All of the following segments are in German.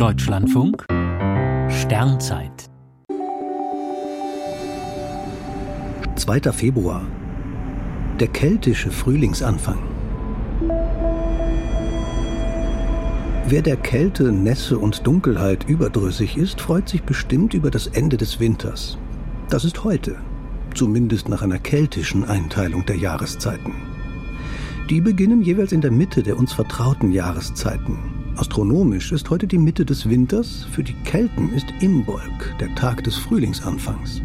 Deutschlandfunk Sternzeit 2. Februar Der keltische Frühlingsanfang Wer der Kälte, Nässe und Dunkelheit überdrüssig ist, freut sich bestimmt über das Ende des Winters. Das ist heute, zumindest nach einer keltischen Einteilung der Jahreszeiten. Die beginnen jeweils in der Mitte der uns vertrauten Jahreszeiten. Astronomisch ist heute die Mitte des Winters, für die Kelten ist Imbolg, der Tag des Frühlingsanfangs.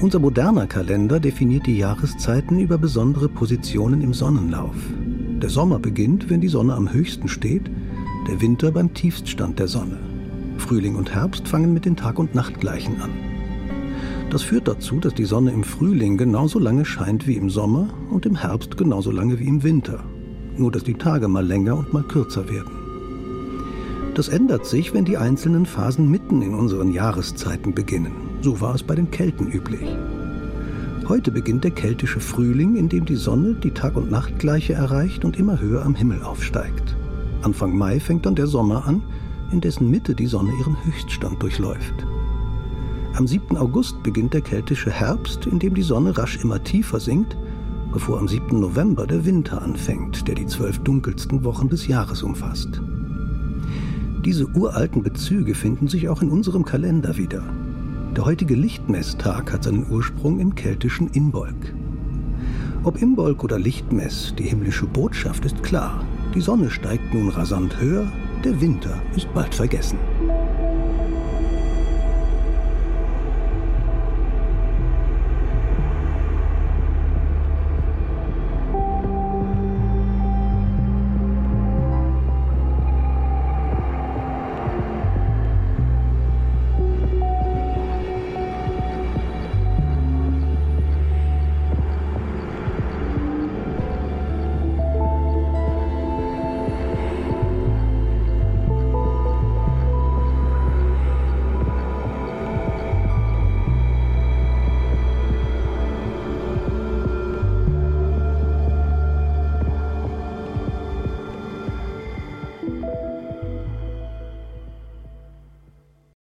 Unser moderner Kalender definiert die Jahreszeiten über besondere Positionen im Sonnenlauf. Der Sommer beginnt, wenn die Sonne am höchsten steht, der Winter beim Tiefststand der Sonne. Frühling und Herbst fangen mit den Tag- und Nachtgleichen an. Das führt dazu, dass die Sonne im Frühling genauso lange scheint wie im Sommer und im Herbst genauso lange wie im Winter. Nur dass die Tage mal länger und mal kürzer werden. Das ändert sich, wenn die einzelnen Phasen mitten in unseren Jahreszeiten beginnen. So war es bei den Kelten üblich. Heute beginnt der keltische Frühling, in dem die Sonne die Tag- und Nachtgleiche erreicht und immer höher am Himmel aufsteigt. Anfang Mai fängt dann der Sommer an, in dessen Mitte die Sonne ihren Höchststand durchläuft. Am 7. August beginnt der keltische Herbst, in dem die Sonne rasch immer tiefer sinkt, bevor am 7. November der Winter anfängt, der die zwölf dunkelsten Wochen des Jahres umfasst. Diese uralten Bezüge finden sich auch in unserem Kalender wieder. Der heutige Lichtmesstag hat seinen Ursprung im keltischen Imbolg. Ob Imbolg oder Lichtmess, die himmlische Botschaft ist klar. Die Sonne steigt nun rasant höher, der Winter ist bald vergessen.